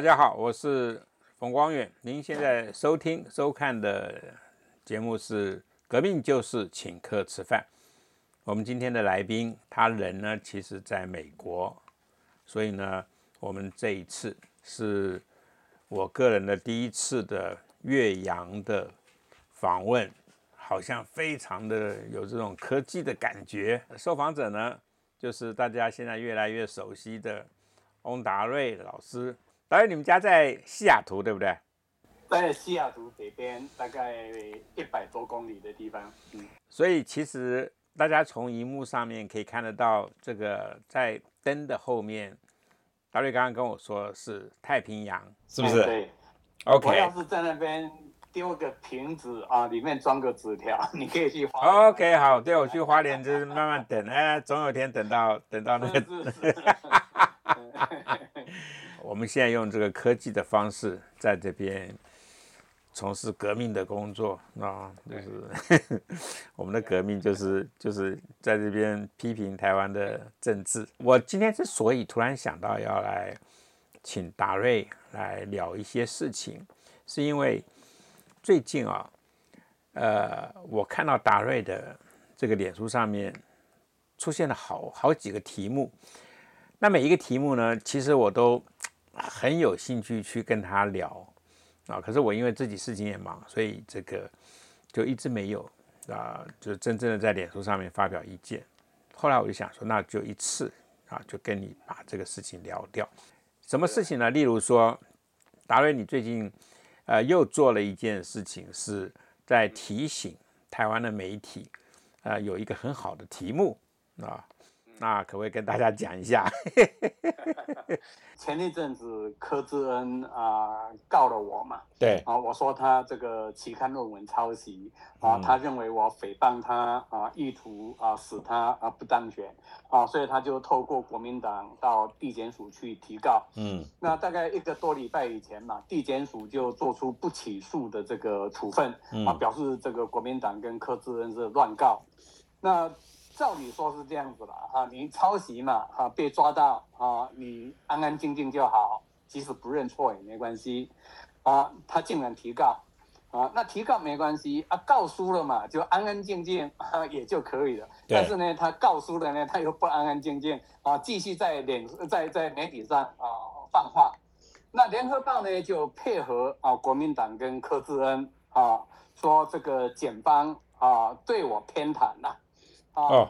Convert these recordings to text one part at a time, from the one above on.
大家好，我是冯光远。您现在收听、收看的节目是《革命就是请客吃饭》。我们今天的来宾，他人呢，其实在美国，所以呢，我们这一次是我个人的第一次的岳阳的访问，好像非常的有这种科技的感觉。受访者呢，就是大家现在越来越熟悉的翁达瑞老师。导演，你们家在西雅图对不对？在西雅图北边，大概一百多公里的地方。嗯，所以其实大家从荧幕上面可以看得到，这个在灯的后面，导演刚刚跟我说是太平洋，是不是？对。OK。我要是在那边丢个瓶子啊，里面装个纸条，你可以去花。OK，好，对我去花莲就是慢慢等，哎，总有一天等到等到那个。我们现在用这个科技的方式，在这边从事革命的工作啊，就是 我们的革命，就是就是在这边批评台湾的政治。我今天之所以突然想到要来请达瑞来聊一些事情，是因为最近啊，呃，我看到达瑞的这个脸书上面出现了好好几个题目，那每一个题目呢，其实我都。很有兴趣去跟他聊啊，可是我因为自己事情也忙，所以这个就一直没有啊，就真正的在脸书上面发表意见。后来我就想说，那就一次啊，就跟你把这个事情聊掉。什么事情呢？例如说，达瑞，你最近呃又做了一件事情，是在提醒台湾的媒体，呃，有一个很好的题目啊。那可不可以跟大家讲一下？前一阵子柯志恩啊告了我嘛？对啊，我说他这个期刊论文抄袭啊，他认为我诽谤他啊，意图啊使他啊不当选啊，所以他就透过国民党到地检署去提告。嗯，那大概一个多礼拜以前嘛，地检署就做出不起诉的这个处分啊，表示这个国民党跟柯志恩是乱告。那照理说是这样子的啊，你抄袭嘛，哈，被抓到啊，你安安静静就好，即使不认错也没关系，啊，他竟然提告，啊，那提告没关系啊，告输了嘛，就安安静静啊也就可以了。但是呢，他告输了呢，他又不安安静静啊，继续在脸在在媒体上啊放话。那联合报呢就配合啊国民党跟柯志恩啊说这个检方啊对我偏袒了。哦，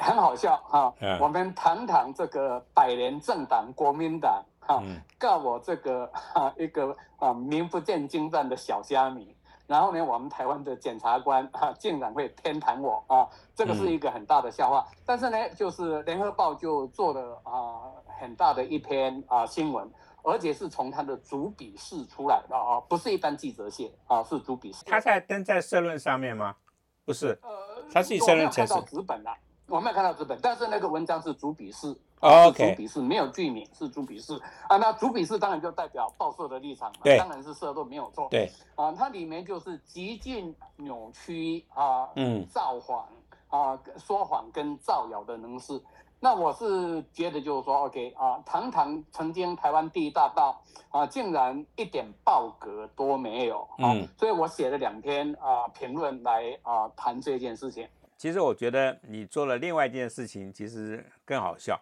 很好笑哈！我们堂堂这个百年政党国民党哈，告我这个哈一个啊名不见经传的小虾米，然后呢，我们台湾的检察官哈竟然会偏袒我啊，这个是一个很大的笑话。但是呢，就是联合报就做了啊很大的一篇啊新闻，而且是从他的主笔试出来的啊，不是一般记者写啊，是主笔试。他在登在社论上面吗？不是，呃，他是以社论看到纸本的，我没有看到纸本，但是那个文章是主笔式，OK，主笔是没有剧名，是主笔式啊。那主笔式当然就代表报社的立场嘛，当然是社论没有错，对，啊，它里面就是极尽扭曲啊，嗯，造谎啊，说谎跟造谣的能事。那我是觉得就是说，OK 啊，堂堂曾经台湾第一大道啊，竟然一点爆格都没有啊，所以我写了两篇啊评论来啊谈这件事情。其实我觉得你做了另外一件事情，其实更好笑，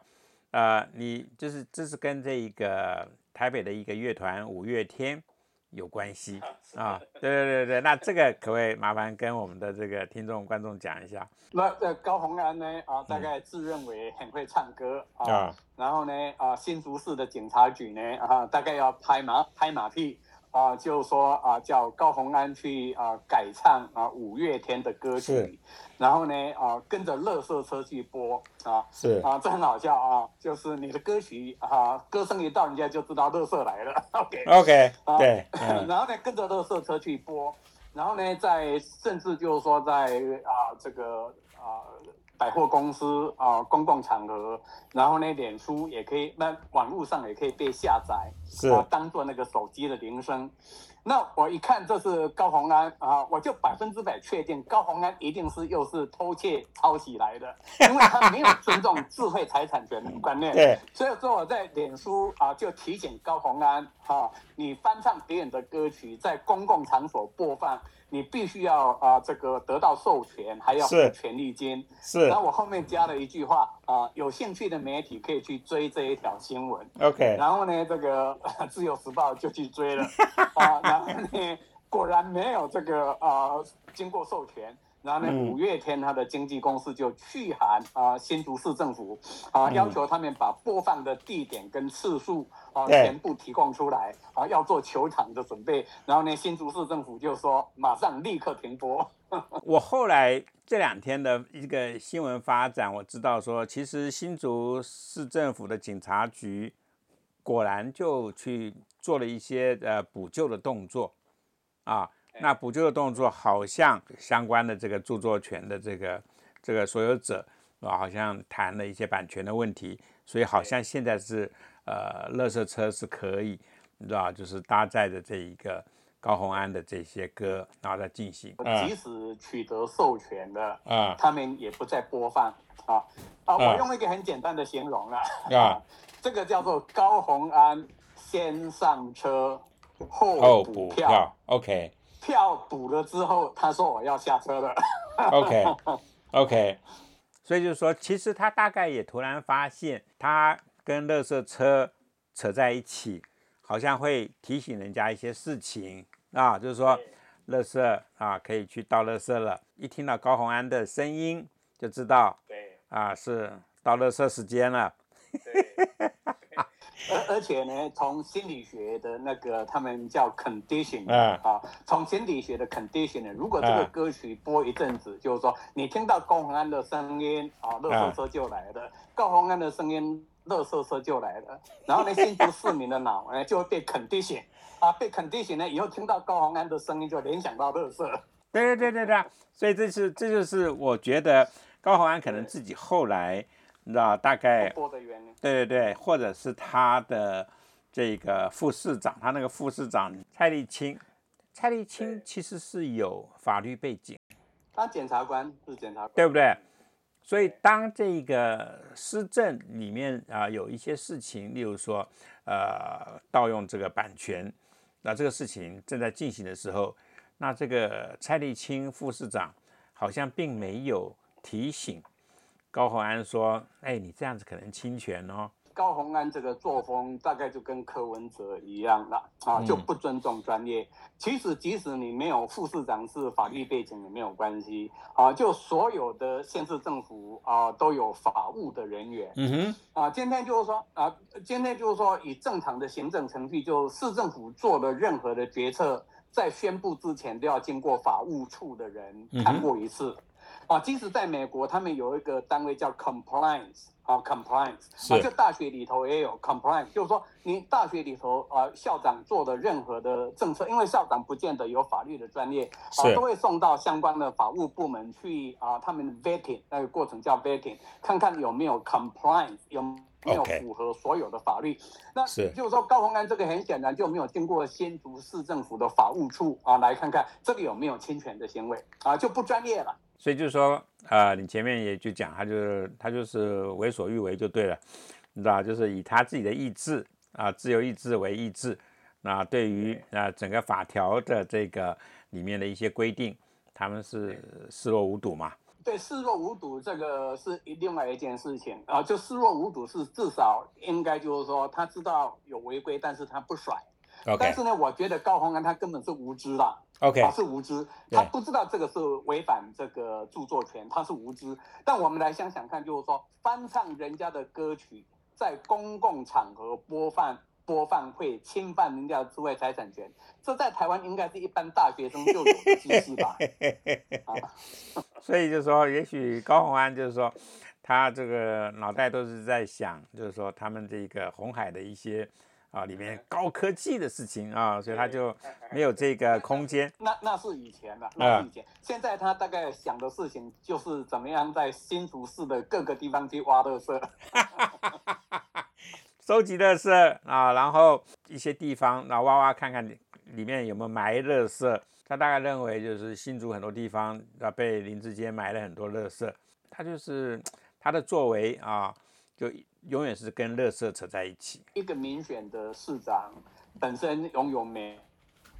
呃，你就是这是跟这一个台北的一个乐团五月天。有关系 啊，对对对对，那这个可不可以麻烦跟我们的这个听众观众讲一下？那呃高洪安呢啊，大概自认为很会唱歌啊，然后呢啊新竹市的警察局呢啊，大概要拍马拍马屁。啊，就说啊，叫高洪安去啊改唱啊五月天的歌曲，然后呢啊跟着乐色车去播啊，是啊，这很好笑啊，就是你的歌曲啊，歌声一到，人家就知道乐色来了。OK OK，对，然后呢跟着乐色车去播，然后呢在甚至就是说在啊这个啊。百货公司啊，公共场合，然后呢，脸书也可以，那网络上也可以被下载，是当做那个手机的铃声。那我一看这是高洪安啊，我就百分之百确定高洪安一定是又是偷窃抄袭来的，因为他没有尊重智慧财产权的观念。对，所以说我在脸书啊就提醒高洪安哈，你翻唱别人的歌曲在公共场所播放。你必须要啊，这个得到授权，还要付权利金。是。然后我后面加了一句话啊，有兴趣的媒体可以去追这一条新闻。OK。然后呢，这个 自由时报就去追了啊，然后呢，果然没有这个啊，经过授权。然后呢，五月天他的经纪公司就去函啊新竹市政府啊，要求他们把播放的地点跟次数啊全部提供出来啊，要做球场的准备。然后呢，新竹市政府就说马上立刻停播。我后来这两天的一个新闻发展，我知道说，其实新竹市政府的警察局果然就去做了一些呃补救的动作啊。那补救的动作好像相关的这个著作权的这个这个所有者啊，好像谈了一些版权的问题，所以好像现在是呃，乐色车是可以，你知道，就是搭载的这一个高洪安的这些歌，然后再进行。即使取得授权的啊，他们也不再播放啊啊！我用一个很简单的形容了啊，这个叫做高洪安先上车后补票，OK。票堵了之后，他说我要下车了。OK，OK，所以就是说，其实他大概也突然发现，他跟乐色车扯在一起，好像会提醒人家一些事情啊，就是说，乐色啊可以去倒乐色了。一听到高洪安的声音，就知道，对，啊是到乐色时间了。而而且呢，从心理学的那个他们叫 condition 啊，从心理学的 condition 呢，如果这个歌曲播一阵子，就是说你听到高洪安的声音啊，乐色车就来了；高洪安的声音，乐色车就来了。然后呢，新竹市民的脑呢就会被 condition 啊，被 condition 呢，以后听到高洪安的声音就联想到乐色。对对对对对，所以这是这就是我觉得高洪安可能自己后来。你知道大概对对对，或者是他的这个副市长，他那个副市长蔡立青，蔡立青其实是有法律背景，他检察官是检察官，对不对？所以当这个施政里面啊有一些事情，例如说呃盗用这个版权，那这个事情正在进行的时候，那这个蔡立青副市长好像并没有提醒。高鸿安说：“哎，你这样子可能侵权哦。”高鸿安这个作风大概就跟柯文哲一样了啊，就不尊重专业。其实即使你没有副市长是法律背景也没有关系啊，就所有的县市政府啊都有法务的人员。嗯哼，啊，今天就是说啊，今天就是说以正常的行政程序，就市政府做的任何的决策，在宣布之前都要经过法务处的人看过一次。啊，即使在美国，他们有一个单位叫 compliance，啊，compliance，啊，就大学里头也有 compliance，就是说你大学里头啊，校长做的任何的政策，因为校长不见得有法律的专业，啊，都会送到相关的法务部门去啊，他们 vetting 那个过程叫 vetting，看看有没有 compliance，有没有符合所有的法律。那就是说高鸿安这个很显然就没有经过新竹市政府的法务处啊，来看看这个有没有侵权的行为啊，就不专业了。所以就是说，呃，你前面也就讲，他就是他就是为所欲为就对了，你知道，就是以他自己的意志啊，自由意志为意志，那对于啊整个法条的这个里面的一些规定，他们是视若无睹嘛？对，视若无睹这个是另外一件事情啊，就视若无睹是至少应该就是说他知道有违规，但是他不甩。但是呢，我觉得高洪安他根本是无知啦。OK，他是无知，他不知道这个是违反这个著作权，他是无知。但我们来想想看，就是说翻唱人家的歌曲，在公共场合播放，播放会侵犯人家的智慧财产权，这在台湾应该是一般大学生就有的知识吧？所以就是说，也许高洪安就是说，他这个脑袋都是在想，就是说他们这个红海的一些。啊，里面高科技的事情啊，所以他就没有这个空间。那那是以前的，那是以前。现在他大概想的事情就是怎么样在新竹市的各个地方去挖乐色，收集乐色啊，然后一些地方，然后挖挖看看里面有没有埋乐色？他大概认为就是新竹很多地方啊被林志坚埋了很多乐色，他就是他的作为啊，就永远是跟垃圾扯在一起。一个民选的市长本身拥有美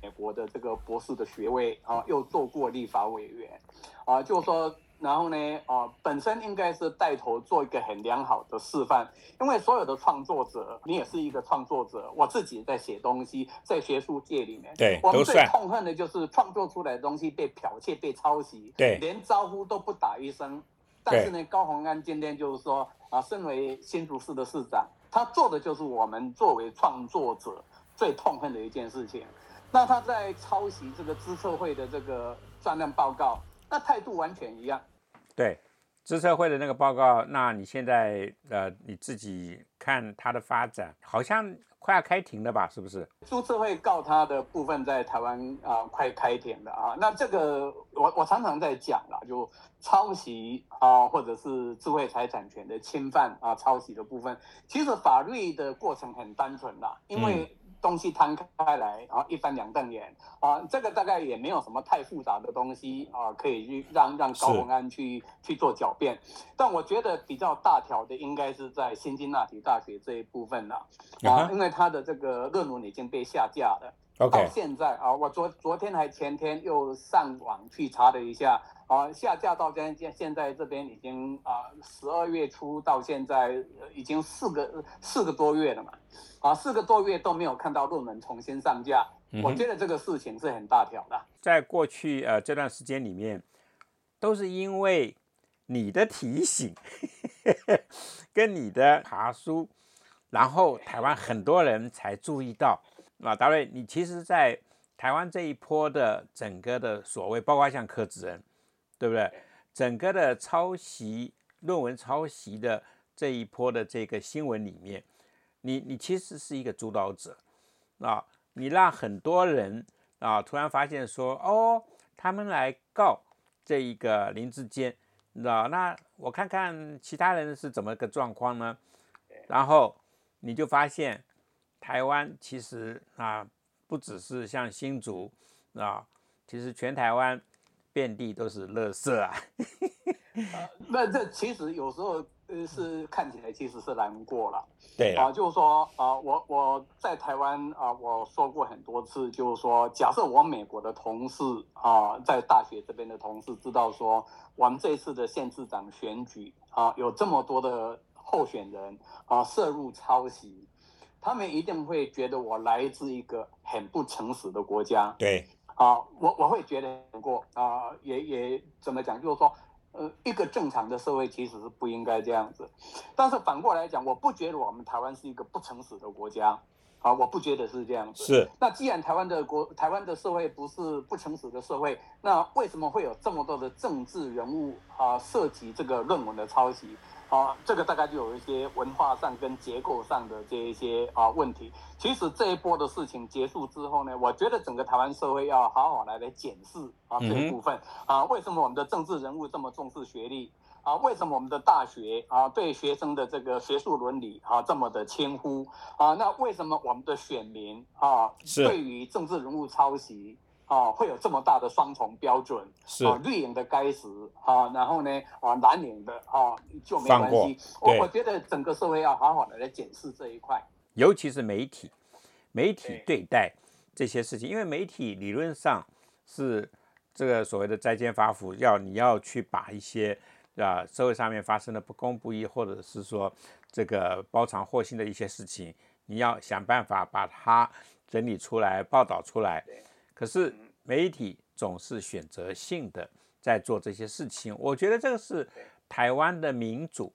美国的这个博士的学位啊，又做过立法委员啊，就说。然后呢，啊，本身应该是带头做一个很良好的示范，因为所有的创作者，你也是一个创作者，我自己在写东西，在学术界里面，对，我们最痛恨的就是创作出来的东西被剽窃、被抄袭，对，连招呼都不打一声。但是呢，高鸿安今天就是说，啊，身为新竹市的市长，他做的就是我们作为创作者最痛恨的一件事情。那他在抄袭这个资策会的这个专案报告，那态度完全一样。对，资策会的那个报告，那你现在呃你自己看它的发展，好像快要开庭了吧？是不是？资策会告他的部分在台湾啊，快开庭了啊。那这个我我常常在讲啦，就抄袭啊，或者是智慧财产权的侵犯啊，抄袭的部分，其实法律的过程很单纯啦，因为。东西摊开来，然后一翻两瞪眼啊，这个大概也没有什么太复杂的东西啊，可以去让让高鸿安去去做狡辩。但我觉得比较大条的应该是在新津那提大学这一部分了啊，因为他的这个论文已经被下架了。到现在啊，我昨昨天还前天又上网去查了一下啊，下架到现现现在这边已经啊十二月初到现在已经四个四个多月了嘛。啊，四个多月都没有看到论文重新上架，我觉得这个事情是很大条的。在过去呃这段时间里面，都是因为你的提醒 跟你的爬书，然后台湾很多人才注意到。啊，达瑞，你其实，在台湾这一波的整个的所谓，包括像柯子恩，对不对？整个的抄袭论文抄袭的这一波的这个新闻里面。你你其实是一个主导者，啊，你让很多人啊突然发现说，哦，他们来告这一个林志坚，知道？那我看看其他人是怎么个状况呢？然后你就发现台湾其实啊不只是像新竹啊，其实全台湾遍地都是垃圾啊。那这其实有时候。呃，是看起来其实是难过了，对啊，就是说啊，我我在台湾啊，我说过很多次，就是说，假设我美国的同事啊，在大学这边的同事知道说，我们这次的县市长选举啊，有这么多的候选人啊涉入抄袭，他们一定会觉得我来自一个很不诚实的国家，对啊，我我会觉得难过啊，也也怎么讲，就是说。呃，一个正常的社会其实是不应该这样子，但是反过来讲，我不觉得我们台湾是一个不诚实的国家，啊，我不觉得是这样子。是。那既然台湾的国，台湾的社会不是不诚实的社会，那为什么会有这么多的政治人物啊涉及这个论文的抄袭？啊，这个大概就有一些文化上跟结构上的这一些啊问题。其实这一波的事情结束之后呢，我觉得整个台湾社会要好好来来检视啊这一部分啊，为什么我们的政治人物这么重视学历啊？为什么我们的大学啊对学生的这个学术伦理啊这么的轻忽啊？那为什么我们的选民啊对于政治人物抄袭？啊，会有这么大的双重标准，是啊绿营的该死啊，然后呢，啊蓝营的啊就没关系。我我觉得整个社会要好好的来检视这一块，尤其是媒体，媒体对待这些事情，因为媒体理论上是这个所谓的摘奸发福，要你要去把一些啊社会上面发生的不公不义，或者是说这个包藏祸心的一些事情，你要想办法把它整理出来，报道出来。可是媒体总是选择性的在做这些事情，我觉得这个是台湾的民主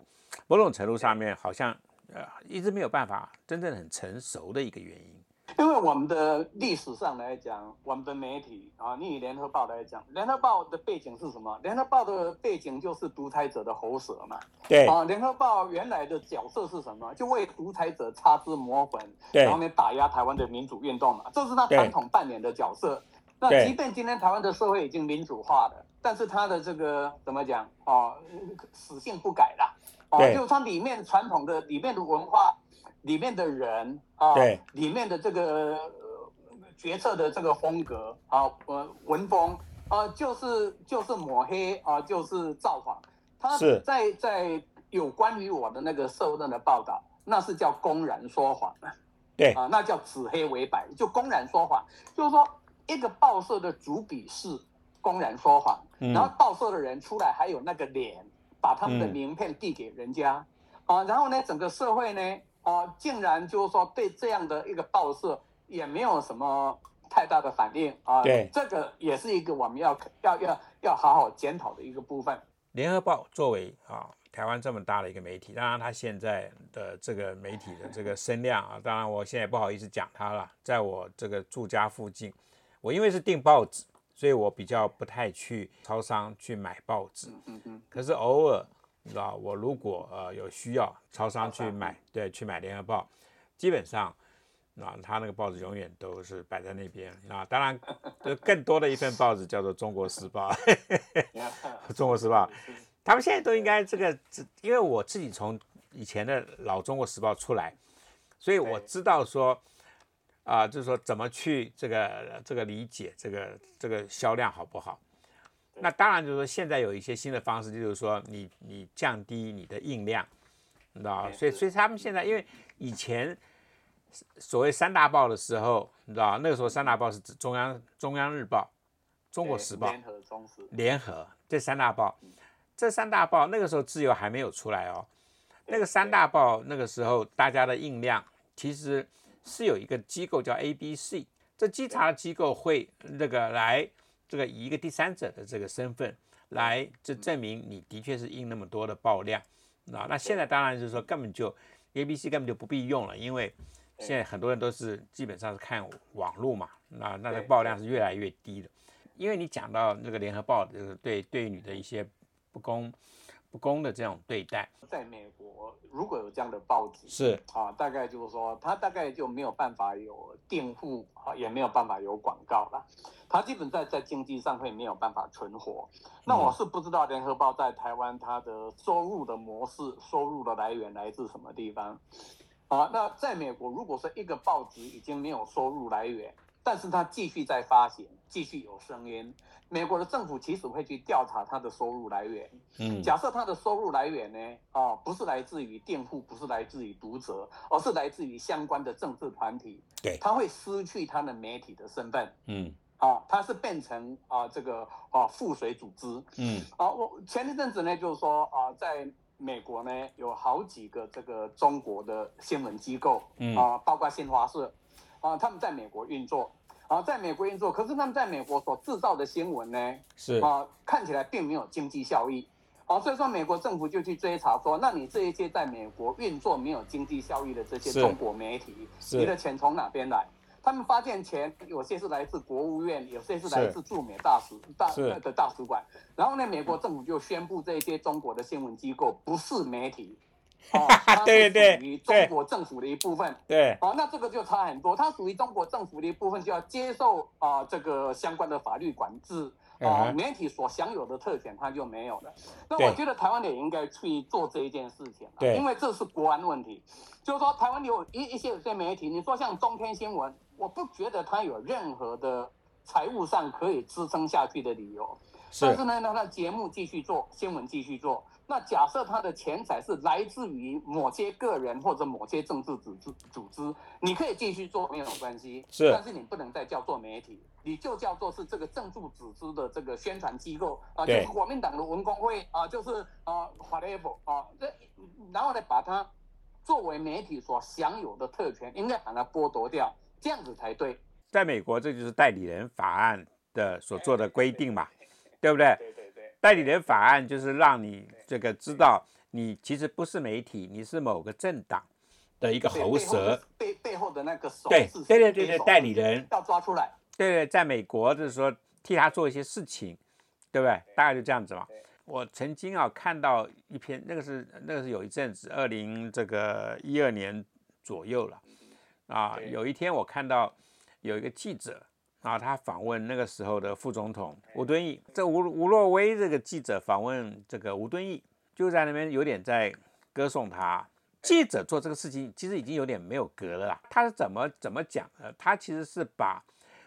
某种程度上面好像呃一直没有办法真正很成熟的一个原因。因为我们的历史上来讲，我们的媒体啊，你以联合报来讲，联合报的背景是什么？联合报的背景就是独裁者的喉舌嘛。对啊，联合报原来的角色是什么？就为独裁者擦脂抹粉，然后呢打压台湾的民主运动嘛，这是他传统扮演的角色。那即便今天台湾的社会已经民主化了，但是他的这个怎么讲啊？死性不改啦。啊，就是它里面传统的里面的文化。里面的人啊，对。里面的这个决策的这个风格啊，呃，文风啊，就是就是抹黑啊，就是造谎。他在在有关于我的那个受任的报道，那是叫公然说谎。对。啊，那叫指黑为白，就公然说谎。就是说，一个报社的主笔是公然说谎，然后报社的人出来还有那个脸，把他们的名片递给人家。啊，然后呢，整个社会呢，啊，竟然就是说对这样的一个报社也没有什么太大的反应啊。对，这个也是一个我们要要要要好好检讨的一个部分。联合报作为啊台湾这么大的一个媒体，当然它现在的这个媒体的这个声量啊，当然我现在不好意思讲它了。在我这个住家附近，我因为是订报纸，所以我比较不太去超商去买报纸。嗯嗯。可是偶尔，你知道，我如果呃有需要，超商去买，对，去买联合报，基本上啊，他那个报纸永远都是摆在那边啊。当然，更多的一份报纸叫做《中国时报》。中国时报，他们现在都应该这个，因为我自己从以前的老中国时报出来，所以我知道说，啊，就是说怎么去这个这个理解这个这个销量好不好？那当然就是说现在有一些新的方式，就是说你你降低你的印量，你知道所以所以他们现在因为以前所谓三大报的时候，你知道那个时候三大报是指中央中央日报。中国时报、联合、中时、联合这三大报，这三大报那个时候自由还没有出来哦。那个三大报那个时候大家的印量其实是有一个机构叫 ABC，这稽查的机构会那个来这个以一个第三者的这个身份来这证明你的确是印那么多的爆量啊。那现在当然就是说根本就 ABC 根本就不必用了，因为现在很多人都是基本上是看网络嘛，那那个爆量是越来越低的。因为你讲到那个联合报就是对对女的一些不公不公的这种对待，在美国如果有这样的报纸是啊，大概就是说他大概就没有办法有订户啊，也没有办法有广告了，他基本在在经济上会没有办法存活。那我是不知道联合报在台湾它的收入的模式、收入的来源来自什么地方啊？那在美国，如果说一个报纸已经没有收入来源，但是他继续在发行，继续有声音。美国的政府其实会去调查他的收入来源。嗯，假设他的收入来源呢，哦，不是来自于店铺，不是来自于读者，而是来自于相关的政治团体。对，他会失去他的媒体的身份。嗯，啊，他是变成啊这个啊附水组织。嗯，啊，我前一阵子呢，就是说啊，在美国呢，有好几个这个中国的新闻机构，啊，包括新华社。啊，他们在美国运作，啊，在美国运作，可是他们在美国所制造的新闻呢，是啊，看起来并没有经济效益，啊，所以说美国政府就去追查说，那你这一些在美国运作没有经济效益的这些中国媒体，你的钱从哪边来？他们发现钱有些是来自国务院，有些是来自驻美大使大的大使馆，然后呢，美国政府就宣布这些中国的新闻机构不是媒体。哦，它是属于中国政府的一部分。对，哦，那这个就差很多。它属于中国政府的一部分，就要接受啊这个相关的法律管制。啊，媒体所享有的特权，它就没有了。那我觉得台湾也应该去做这一件事情，因为这是国安问题。就是说，台湾有一一些有些媒体，你说像中天新闻，我不觉得它有任何的财务上可以支撑下去的理由。是但是呢，让它节目继续做，新闻继续做。那假设他的钱财是来自于某些个人或者某些政治组织组织，你可以继续做没有关系，是，但是你不能再叫做媒体，你就叫做是这个政治组织的这个宣传机构啊，就是国民党的文工会啊，就是啊，whatever 啊，这然后呢，把它作为媒体所享有的特权，应该把它剥夺掉，这样子才对。在美国，这就是代理人法案的所做的规定嘛，对不对对对？代理人法案就是让你这个知道，你其实不是媒体，你是某个政党的一个喉舌，背背后的那个手对对对对对，代理人要抓出来。对对，在美国就是说替他做一些事情，对不对？大概就这样子嘛。我曾经啊看到一篇，那个是那个是有一阵子，二零这个一二年左右了啊。有一天我看到有一个记者。啊，他访问那个时候的副总统吴敦义，这吴吴若威这个记者访问这个吴敦义，就在那边有点在歌颂他。记者做这个事情其实已经有点没有格了啦。他是怎么怎么讲的？他其实是把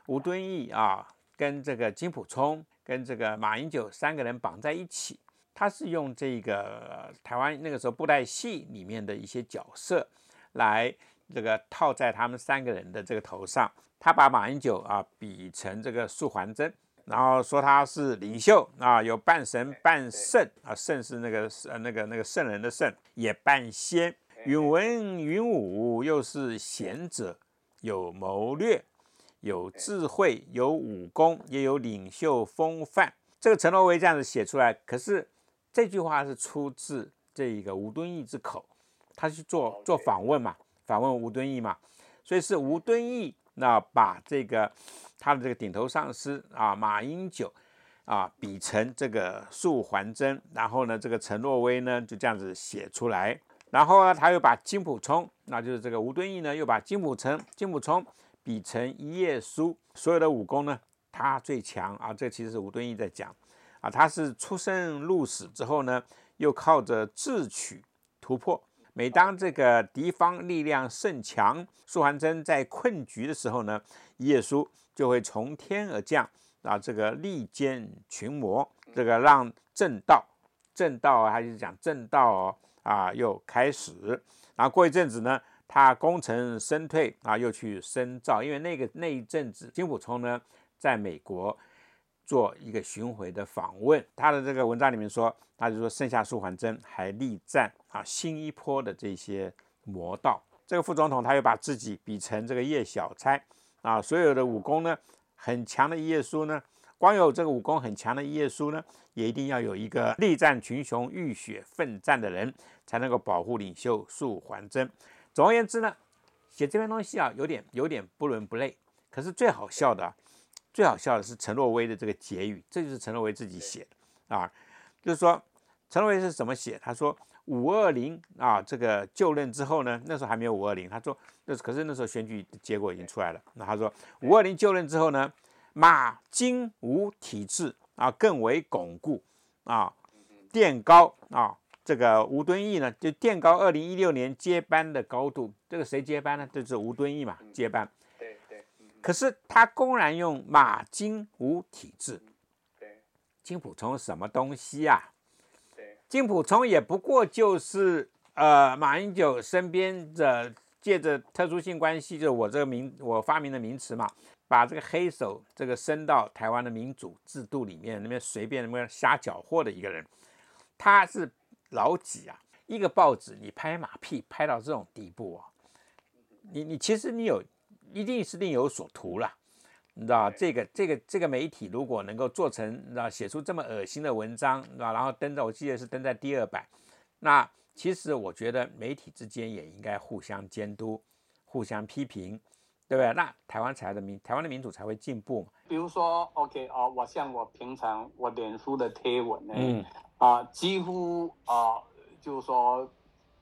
吴敦义啊跟这个金溥聪跟这个马英九三个人绑在一起，他是用这个台湾那个时候布袋戏里面的一些角色来这个套在他们三个人的这个头上，他把马英九啊比成这个素还真。然后说他是领袖啊，有半神半圣啊，圣是那个呃那个那个圣人的圣，也半仙，允文允武，又是贤者，有谋略，有智慧，有武功，也有领袖风范。这个陈罗威这样子写出来，可是这句话是出自这一个吴敦义之口，他去做做访问嘛，访问吴敦义嘛，所以是吴敦义那把这个。他的这个顶头上司啊，马英九啊，比成这个素还真，然后呢，这个陈若威呢就这样子写出来，然后呢，他又把金溥聪，那就是这个吴敦义呢，又把金溥聪、金溥聪比成一页书，所有的武功呢，他最强啊，这其实是吴敦义在讲啊，他是出生入死之后呢，又靠着智取突破，每当这个敌方力量甚强，苏桓真在困局的时候呢，耶稣。就会从天而降啊！这个利剑群魔，这个让正道，正道啊，还是讲正道哦啊，又开始。然后过一阵子呢，他功成身退啊，又去深造，因为那个那一阵子，金溥聪呢在美国做一个巡回的访问，他的这个文章里面说，他就说剩下苏桓真还力战啊新一坡的这些魔道。这个副总统他又把自己比成这个叶小钗。啊，所有的武功呢很强的一页书呢，光有这个武功很强的一页书呢，也一定要有一个力战群雄、浴血奋战的人，才能够保护领袖素还真。总而言之呢，写这篇东西啊，有点有点不伦不类。可是最好笑的，最好笑的是陈若薇的这个结语，这就是陈若薇自己写的啊，就是说陈若薇是怎么写？他说。五二零啊，这个就任之后呢，那时候还没有五二零。他说，那可是那时候选举结果已经出来了。那他说，五二零就任之后呢，马金吴体制啊更为巩固啊，垫高啊，这个吴敦义呢就垫高二零一六年接班的高度。这个谁接班呢？就是吴敦义嘛，接班。对对。可是他公然用马金吴体制。对。金普聪什么东西呀？金普聪也不过就是呃马英九身边的借着特殊性关系，就是我这个名我发明的名词嘛，把这个黑手这个伸到台湾的民主制度里面，那边随便那边瞎搅和的一个人，他是老几啊？一个报纸你拍马屁拍到这种地步啊？你你其实你有一定是另有所图了。你知道这个这个这个媒体如果能够做成，你知道写出这么恶心的文章？然后登在，我记得是登在第二版。那其实我觉得媒体之间也应该互相监督、互相批评，对不对？那台湾才的民，台湾的民主才会进步嘛。比如说，OK 哦，我像我平常我脸书的贴文呢，嗯啊，几乎啊，就是说，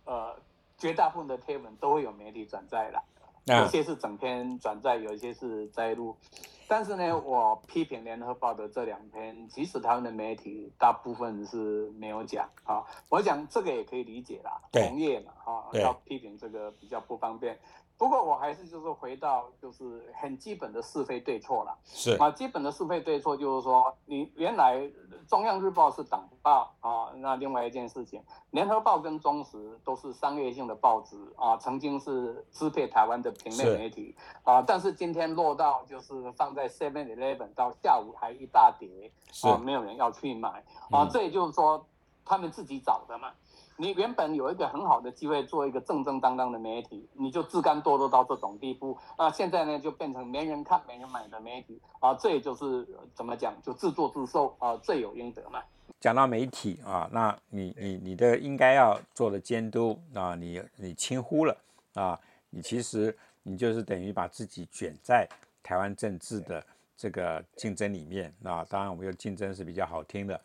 呃，绝大部分的贴文都会有媒体转载了。有些是整篇转载，有一些是摘录，但是呢，我批评联合报的这两篇，即使他们的媒体大部分是没有讲啊。我讲这个也可以理解啦，同业嘛，哈，要批评这个比较不方便。不过我还是就是回到就是很基本的是非对错了，是。啊，基本的是非对错就是说，你原来中央日报是党报啊，那另外一件事情，联合报跟中时都是商业性的报纸啊，曾经是支配台湾的平面媒体啊，但是今天落到就是放在 Seven Eleven 到下午还一大叠啊，没有人要去买啊，这也就是说他们自己找的嘛。你原本有一个很好的机会做一个正正当当的媒体，你就自甘堕落到这种地步啊！现在呢，就变成没人看、没人买的媒体啊！这也就是怎么讲，就自作自受啊，罪有应得嘛。讲到媒体啊，那你你你的应该要做的监督啊，你你轻忽了啊，你其实你就是等于把自己卷在台湾政治的这个竞争里面啊。当然，我们用竞争是比较好听的。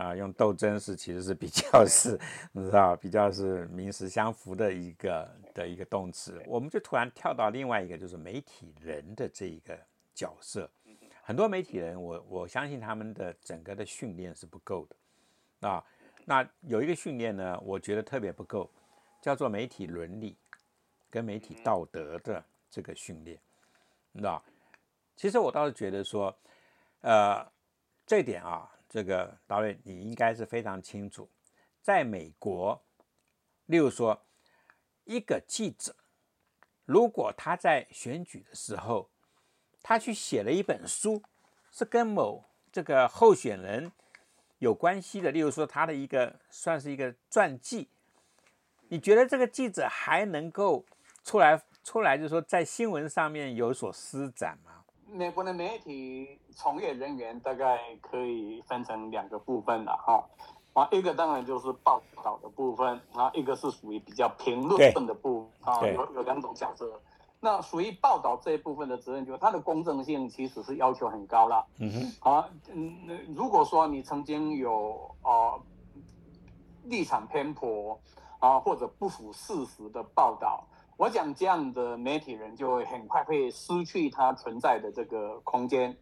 啊，用斗争是其实是比较是，你知道，比较是名实相符的一个的一个动词。我们就突然跳到另外一个，就是媒体人的这一个角色。很多媒体人，我我相信他们的整个的训练是不够的啊。那有一个训练呢，我觉得特别不够，叫做媒体伦理跟媒体道德的这个训练，那。其实我倒是觉得说，呃，这点啊，这个导演你应该是非常清楚，在美国，例如说，一个记者，如果他在选举的时候，他去写了一本书，是跟某这个候选人有关系的，例如说他的一个算是一个传记，你觉得这个记者还能够出来出来，就是说在新闻上面有所施展吗？美国的媒体从业人员大概可以分成两个部分了哈，啊，一个当然就是报道的部分啊，一个是属于比较评论的部分啊，有有两种角色。那属于报道这一部分的责任，就是它的公正性其实是要求很高了。嗯哼。啊，嗯，那如果说你曾经有啊立场偏颇啊或者不符事实的报道，我讲这样的媒体人就会很快会失去他存在的这个空间。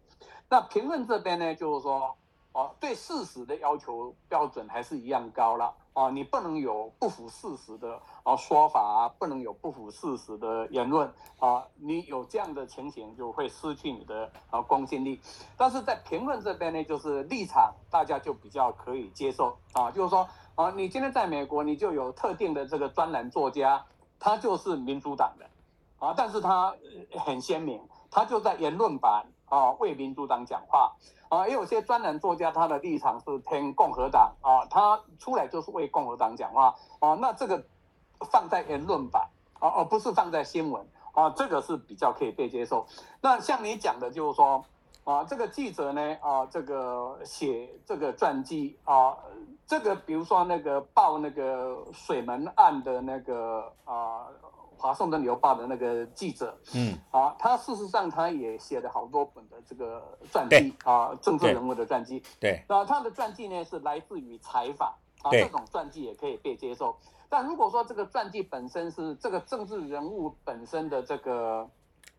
那评论这边呢，就是说。哦，对事实的要求标准还是一样高了啊！你不能有不符事实的啊说法啊，不能有不符事实的言论啊！你有这样的情形，就会失去你的啊公信力。但是在评论这边呢，就是立场大家就比较可以接受啊，就是说啊，你今天在美国，你就有特定的这个专栏作家，他就是民主党的啊，但是他很鲜明，他就在言论版啊为民主党讲话。啊，也有些专栏作家，他的立场是偏共和党啊，他出来就是为共和党讲话啊，那这个放在言论版啊，而不是放在新闻啊，这个是比较可以被接受。那像你讲的，就是说啊，这个记者呢啊，这个写这个传记啊，这个比如说那个报那个水门案的那个啊。华盛顿邮报的那个记者，嗯，啊，他事实上他也写了好多本的这个传记啊，政治人物的传记，对，那他的传记呢是来自于采访，啊，这种传记也可以被接受。但如果说这个传记本身是这个政治人物本身的这个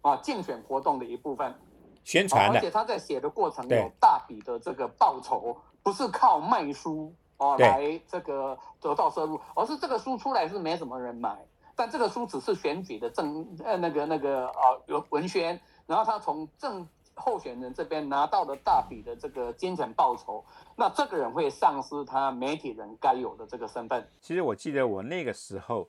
啊竞选活动的一部分，宣传而且他在写的过程有大笔的这个报酬，不是靠卖书啊来这个得到收入，而是这个书出来是没什么人买。但这个书只是选举的政呃那个那个啊有文宣，然后他从政候选人这边拿到了大笔的这个金钱报酬，那这个人会丧失他媒体人该有的这个身份。其实我记得我那个时候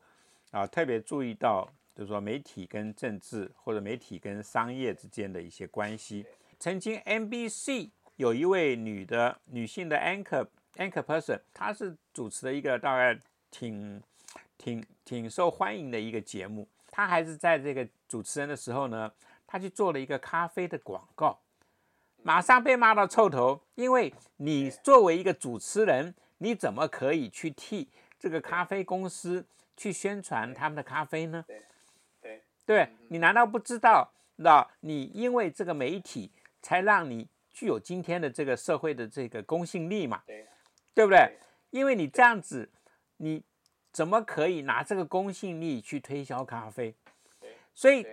啊特别注意到，就是说媒体跟政治或者媒体跟商业之间的一些关系。曾经 NBC 有一位女的女性的 anchor anchor person，他是主持了一个大概挺。挺挺受欢迎的一个节目，他还是在这个主持人的时候呢，他去做了一个咖啡的广告，马上被骂到臭头，因为你作为一个主持人，你怎么可以去替这个咖啡公司去宣传他们的咖啡呢？对，对，对你难道不知道？那你因为这个媒体才让你具有今天的这个社会的这个公信力嘛？对，对不对？因为你这样子，你。怎么可以拿这个公信力去推销咖啡？所以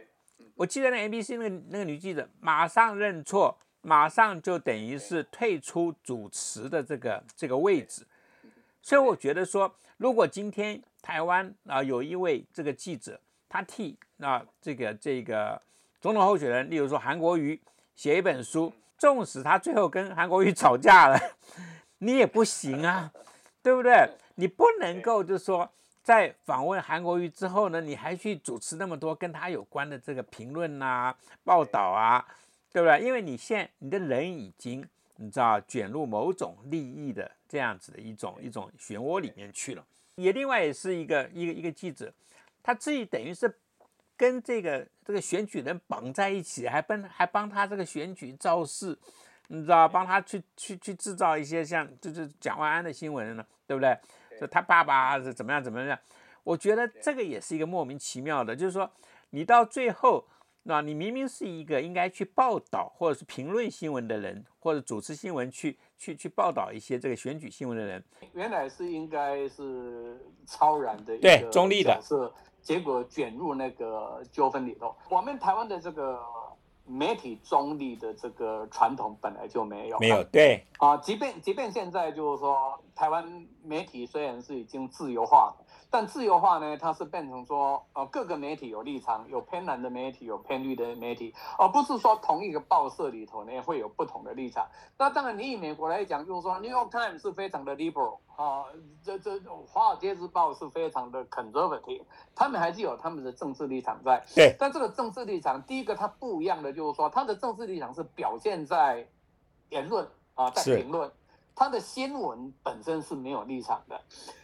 我记得那 NBC 那个那个女记者马上认错，马上就等于是退出主持的这个这个位置。所以我觉得说，如果今天台湾啊有一位这个记者，他替那这个这个总统候选人，例如说韩国瑜写一本书，纵使他最后跟韩国瑜吵架了，你也不行啊，对不对？你不能够就是说，在访问韩国瑜之后呢，你还去主持那么多跟他有关的这个评论啊、报道啊，对不对？因为你现你的人已经你知道卷入某种利益的这样子的一种一种漩涡里面去了。也另外也是一个一个一个记者，他自己等于是跟这个这个选举人绑在一起，还帮还帮他这个选举造势，你知道，帮他去去去制造一些像就是蒋万安的新闻呢，对不对？就他爸爸是怎么样怎么样？我觉得这个也是一个莫名其妙的，就是说你到最后，那你明明是一个应该去报道或者是评论新闻的人，或者主持新闻去去去报道一些这个选举新闻的人，原来是应该是超然的对中立的，是结果卷入那个纠纷里头。我们台湾的这个。媒体中立的这个传统本来就没有，没有对。啊，即便即便现在就是说，台湾媒体虽然是已经自由化，但自由化呢，它是变成说，呃，各个媒体有立场，有偏蓝的媒体，有偏绿的媒体，而不是说同一个报社里头呢会有不同的立场。那当然，你以美国来讲，就是说，New York Times 是非常的 liberal 啊，这这华尔街日报是非常的 conservative，他们还是有他们的政治立场在。对。但这个政治立场，第一个它不一样的就是说，它的政治立场是表现在言论啊，在评论。他的新闻本身是没有立场的。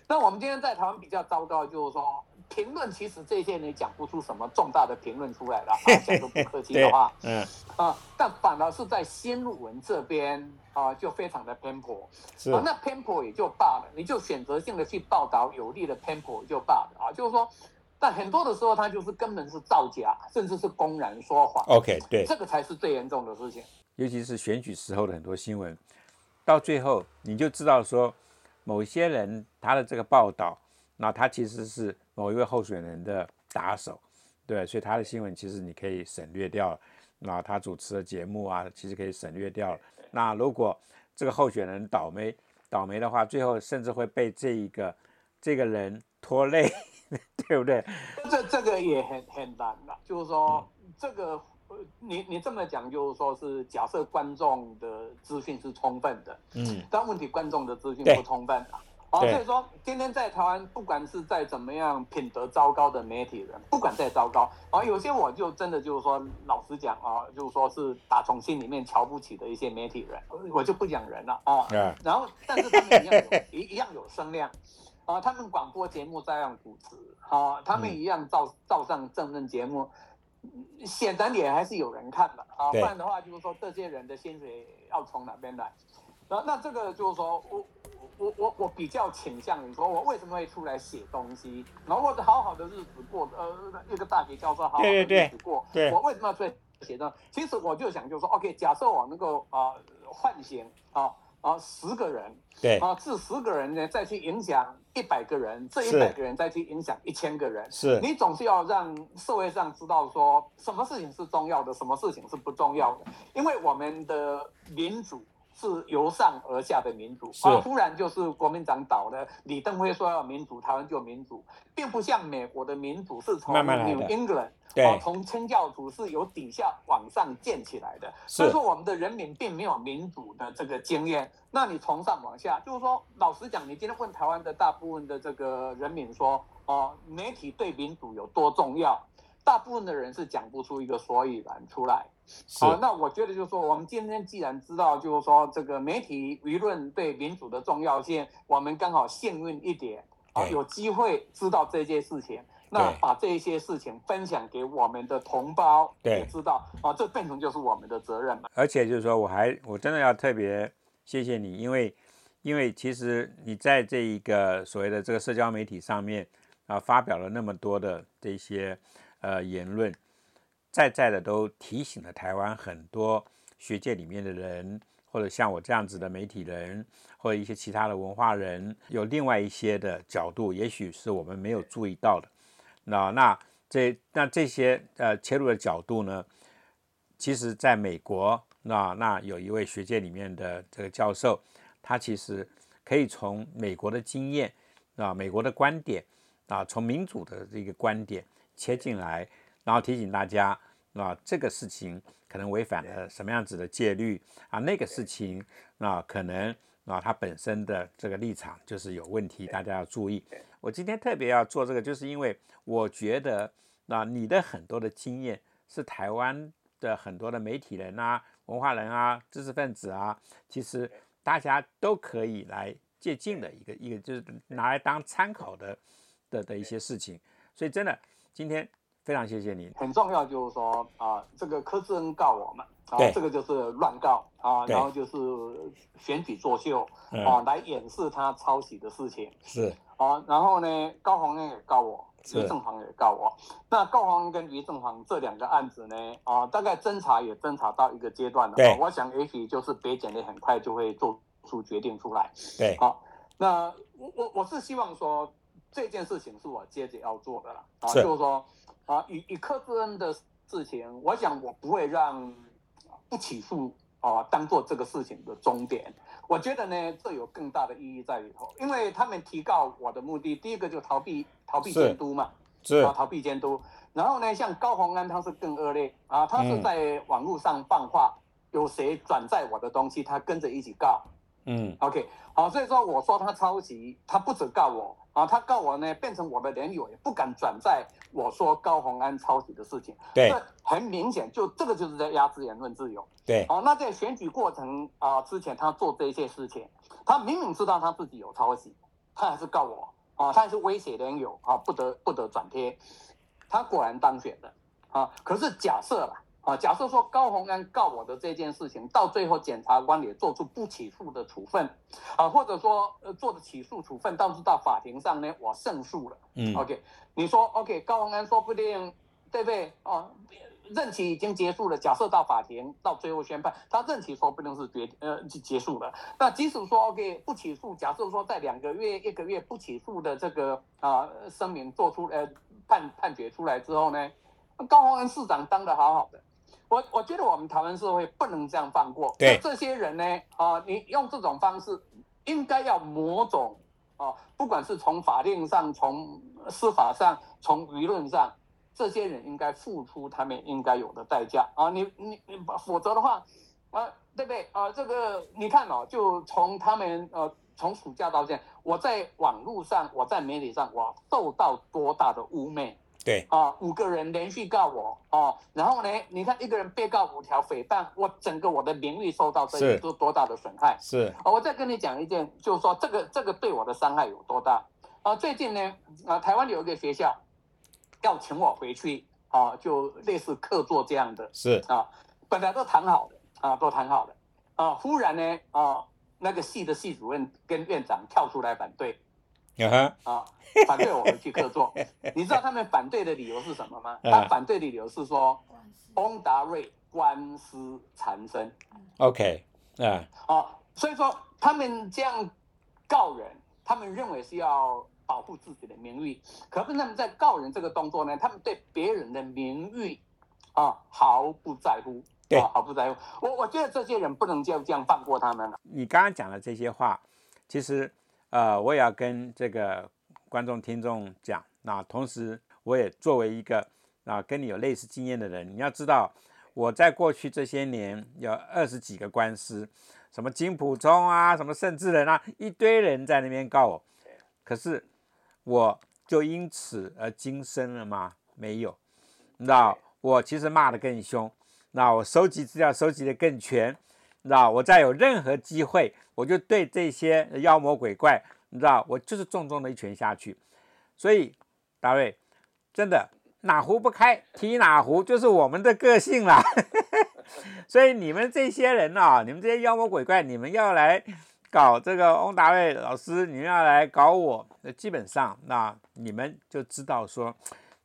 那我们今天在台湾比较糟糕，就是说评论其实这些你讲不出什么重大的评论出来了，讲都不客气的话，嗯啊，但反而是在新闻这边啊就非常的偏颇，啊，那偏颇也就罢了，你就选择性的去报道有利的偏颇也就罢了啊，就是说，但很多的时候他就是根本是造假，甚至是公然说谎。OK，对，这个才是最严重的事情，尤其是选举时候的很多新闻。到最后，你就知道说，某些人他的这个报道，那他其实是某一位候选人的打手，对，所以他的新闻其实你可以省略掉了，那他主持的节目啊，其实可以省略掉了。那如果这个候选人倒霉倒霉的话，最后甚至会被这一个这个人拖累，对不对？这这个也很很难的，就是说这个。你你这么讲，就是说是假设观众的资讯是充分的，嗯，但问题观众的资讯不充分。啊，好，所以说今天在台湾，不管是在怎么样品德糟糕的媒体人，不管再糟糕，啊，有些我就真的就是说，老实讲啊，就是说是打从心里面瞧不起的一些媒体人，我就不讲人了啊，然后但是他们一样有一 一样有声量，啊，他们广播节目照样主持，啊，他们一样照照上政论节目。显然也还是有人看的啊，不然的话就是说这些人的薪水要从哪边来？那那这个就是说我我我我比较倾向于说，我为什么会出来写东西？然后或者好好的日子过，呃，一个大学教授好好的日子过，我为什么要出来写呢？其实我就想就是说，OK，假设我能够啊唤醒啊。啊，十个人，对，啊，这十个人呢，再去影响一百个人，这一百个人再去影响一千个人，是。你总是要让社会上知道说，什么事情是重要的，什么事情是不重要的，因为我们的民主。是由上而下的民主，啊，突然就是国民党倒了，李登辉说要民主，台湾就民主，并不像美国的民主是从 New England，对，从清教徒是由底下往上建起来的，所以说我们的人民并没有民主的这个经验。那你从上往下，就是说，老实讲，你今天问台湾的大部分的这个人民说，哦，媒体对民主有多重要？大部分的人是讲不出一个所以然出来。好，那我觉得就是说，我们今天既然知道，就是说这个媒体舆论对民主的重要性，我们刚好幸运一点啊，有机会知道这些事情，那把这些事情分享给我们的同胞，也知道啊，这变成就是我们的责任嘛。而且就是说，我还我真的要特别谢谢你，因为因为其实你在这一个所谓的这个社交媒体上面啊，发表了那么多的这些呃言论。在在的都提醒了台湾很多学界里面的人，或者像我这样子的媒体人，或者一些其他的文化人，有另外一些的角度，也许是我们没有注意到的。那那这那这些呃切入的角度呢，其实在美国，那那有一位学界里面的这个教授，他其实可以从美国的经验啊，美国的观点啊，从民主的这个观点切进来。然后提醒大家，啊，这个事情可能违反了什么样子的戒律啊？那个事情，啊可能啊，它本身的这个立场就是有问题，大家要注意。我今天特别要做这个，就是因为我觉得，那你的很多的经验是台湾的很多的媒体人啊、文化人啊、知识分子啊，其实大家都可以来借鉴的一个一个，就是拿来当参考的的的一些事情。所以真的今天。非常谢谢你。很重要就是说啊，这个柯志恩告我们啊，这个就是乱告啊，然后就是选举作秀啊，来掩饰他抄袭的事情。是啊，然后呢，高鸿恩也告我，于正煌也告我。那高鸿恩跟于正煌这两个案子呢，啊，大概侦查也侦查到一个阶段了。对，我想也许就是北检的很快就会做出决定出来。对，好，那我我我是希望说这件事情是我接着要做的了啊，就是说。啊，以以柯志恩的事情，我想我不会让不起诉啊当做这个事情的终点。我觉得呢，这有更大的意义在里头，因为他们提告我的目的，第一个就逃避逃避监督嘛，是啊，逃避监督。然后呢，像高洪安他是更恶劣啊，他是在网络上放话，有谁转载我的东西，他跟着一起告。嗯，OK，好，所以说我说他抄袭，他不止告我啊，他告我呢，变成我的连友也不敢转载我说高鸿安抄袭的事情。对，这很明显，就这个就是在压制言论自由。对，哦，那在选举过程啊之前，他做这些事情，他明明知道他自己有抄袭，他还是告我啊，他还是威胁连友啊，不得不得转贴。他果然当选了啊！可是假设了啊，假设说高鸿安告我的这件事情，到最后检察官也做出不起诉的处分啊，或者说呃做的起诉处分，倒是到法庭上呢，我胜诉了。嗯，OK，你说 OK，高鸿安说不定对不对啊？任期已经结束了，假设到法庭到最后宣判，他任期说不定是决呃结束了。那即使说 OK 不起诉，假设说在两个月、一个月不起诉的这个啊声明做出呃。判判决出来之后呢，高鸿安市长当的好好的，我我觉得我们台湾社会不能这样放过。对这些人呢，啊，你用这种方式，应该要某种啊，不管是从法令上、从司法上、从舆论上，这些人应该付出他们应该有的代价啊！你你你，否则的话，啊，对不对啊？这个你看哦，就从他们呃。从暑假到现在，我在网络上，我在媒体上，我受到多大的污蔑？对啊，五个人连续告我哦，然后呢，你看一个人被告五条诽谤，我整个我的名誉受到这些多多大的损害？是啊，我再跟你讲一件，就是说这个这个对我的伤害有多大啊？最近呢，啊，台湾有一个学校要请我回去啊，就类似客座这样的，是啊，本来都谈好的啊，都谈好的啊，忽然呢啊。那个系的系主任跟院长跳出来反对，啊，反对我回去客座。你知道他们反对的理由是什么吗？他反对的理由是说，翁达瑞官司缠身。OK，啊，好，所以说他们这样告人，他们认为是要保护自己的名誉。可是他们在告人这个动作呢，他们对别人的名誉啊毫不在乎。对，毫不在乎。我我觉得这些人不能就这样放过他们了。你刚刚讲的这些话，其实呃，我也要跟这个观众听众讲。那同时，我也作为一个啊跟你有类似经验的人，你要知道，我在过去这些年有二十几个官司，什么金普聪啊，什么盛智仁啊，一堆人在那边告我。可是我就因此而今生了吗？没有。那我其实骂得更凶。那我收集资料收集的更全，你知道？我再有任何机会，我就对这些妖魔鬼怪，你知道？我就是重重的一拳下去。所以，大卫，真的哪壶不开提哪壶，就是我们的个性啦。所以你们这些人啊，你们这些妖魔鬼怪，你们要来搞这个翁达卫老师，你们要来搞我，那基本上，那你们就知道说，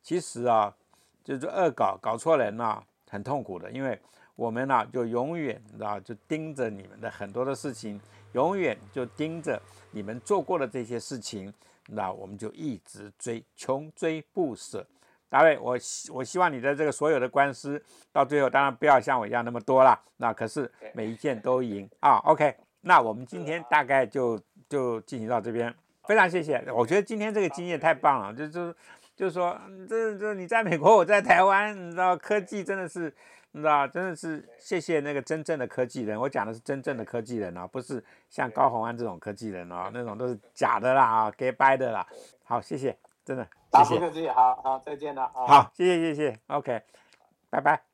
其实啊，就是恶搞搞错人了。很痛苦的，因为我们呢就永远知道就盯着你们的很多的事情，永远就盯着你们做过的这些事情，那我们就一直追，穷追不舍。大卫，我希我希望你的这个所有的官司到最后，当然不要像我一样那么多了，那可是每一件都赢啊。OK，那我们今天大概就就进行到这边，非常谢谢。我觉得今天这个经验太棒了，就就。就是说，这这你在美国，我在台湾，你知道科技真的是，你知道真的是谢谢那个真正的科技人。我讲的是真正的科技人啊，不是像高洪安这种科技人啊，那种都是假的啦啊，给掰的啦。好，谢谢，真的，谢谢。好好，再见了。好，谢谢谢谢，OK，拜拜。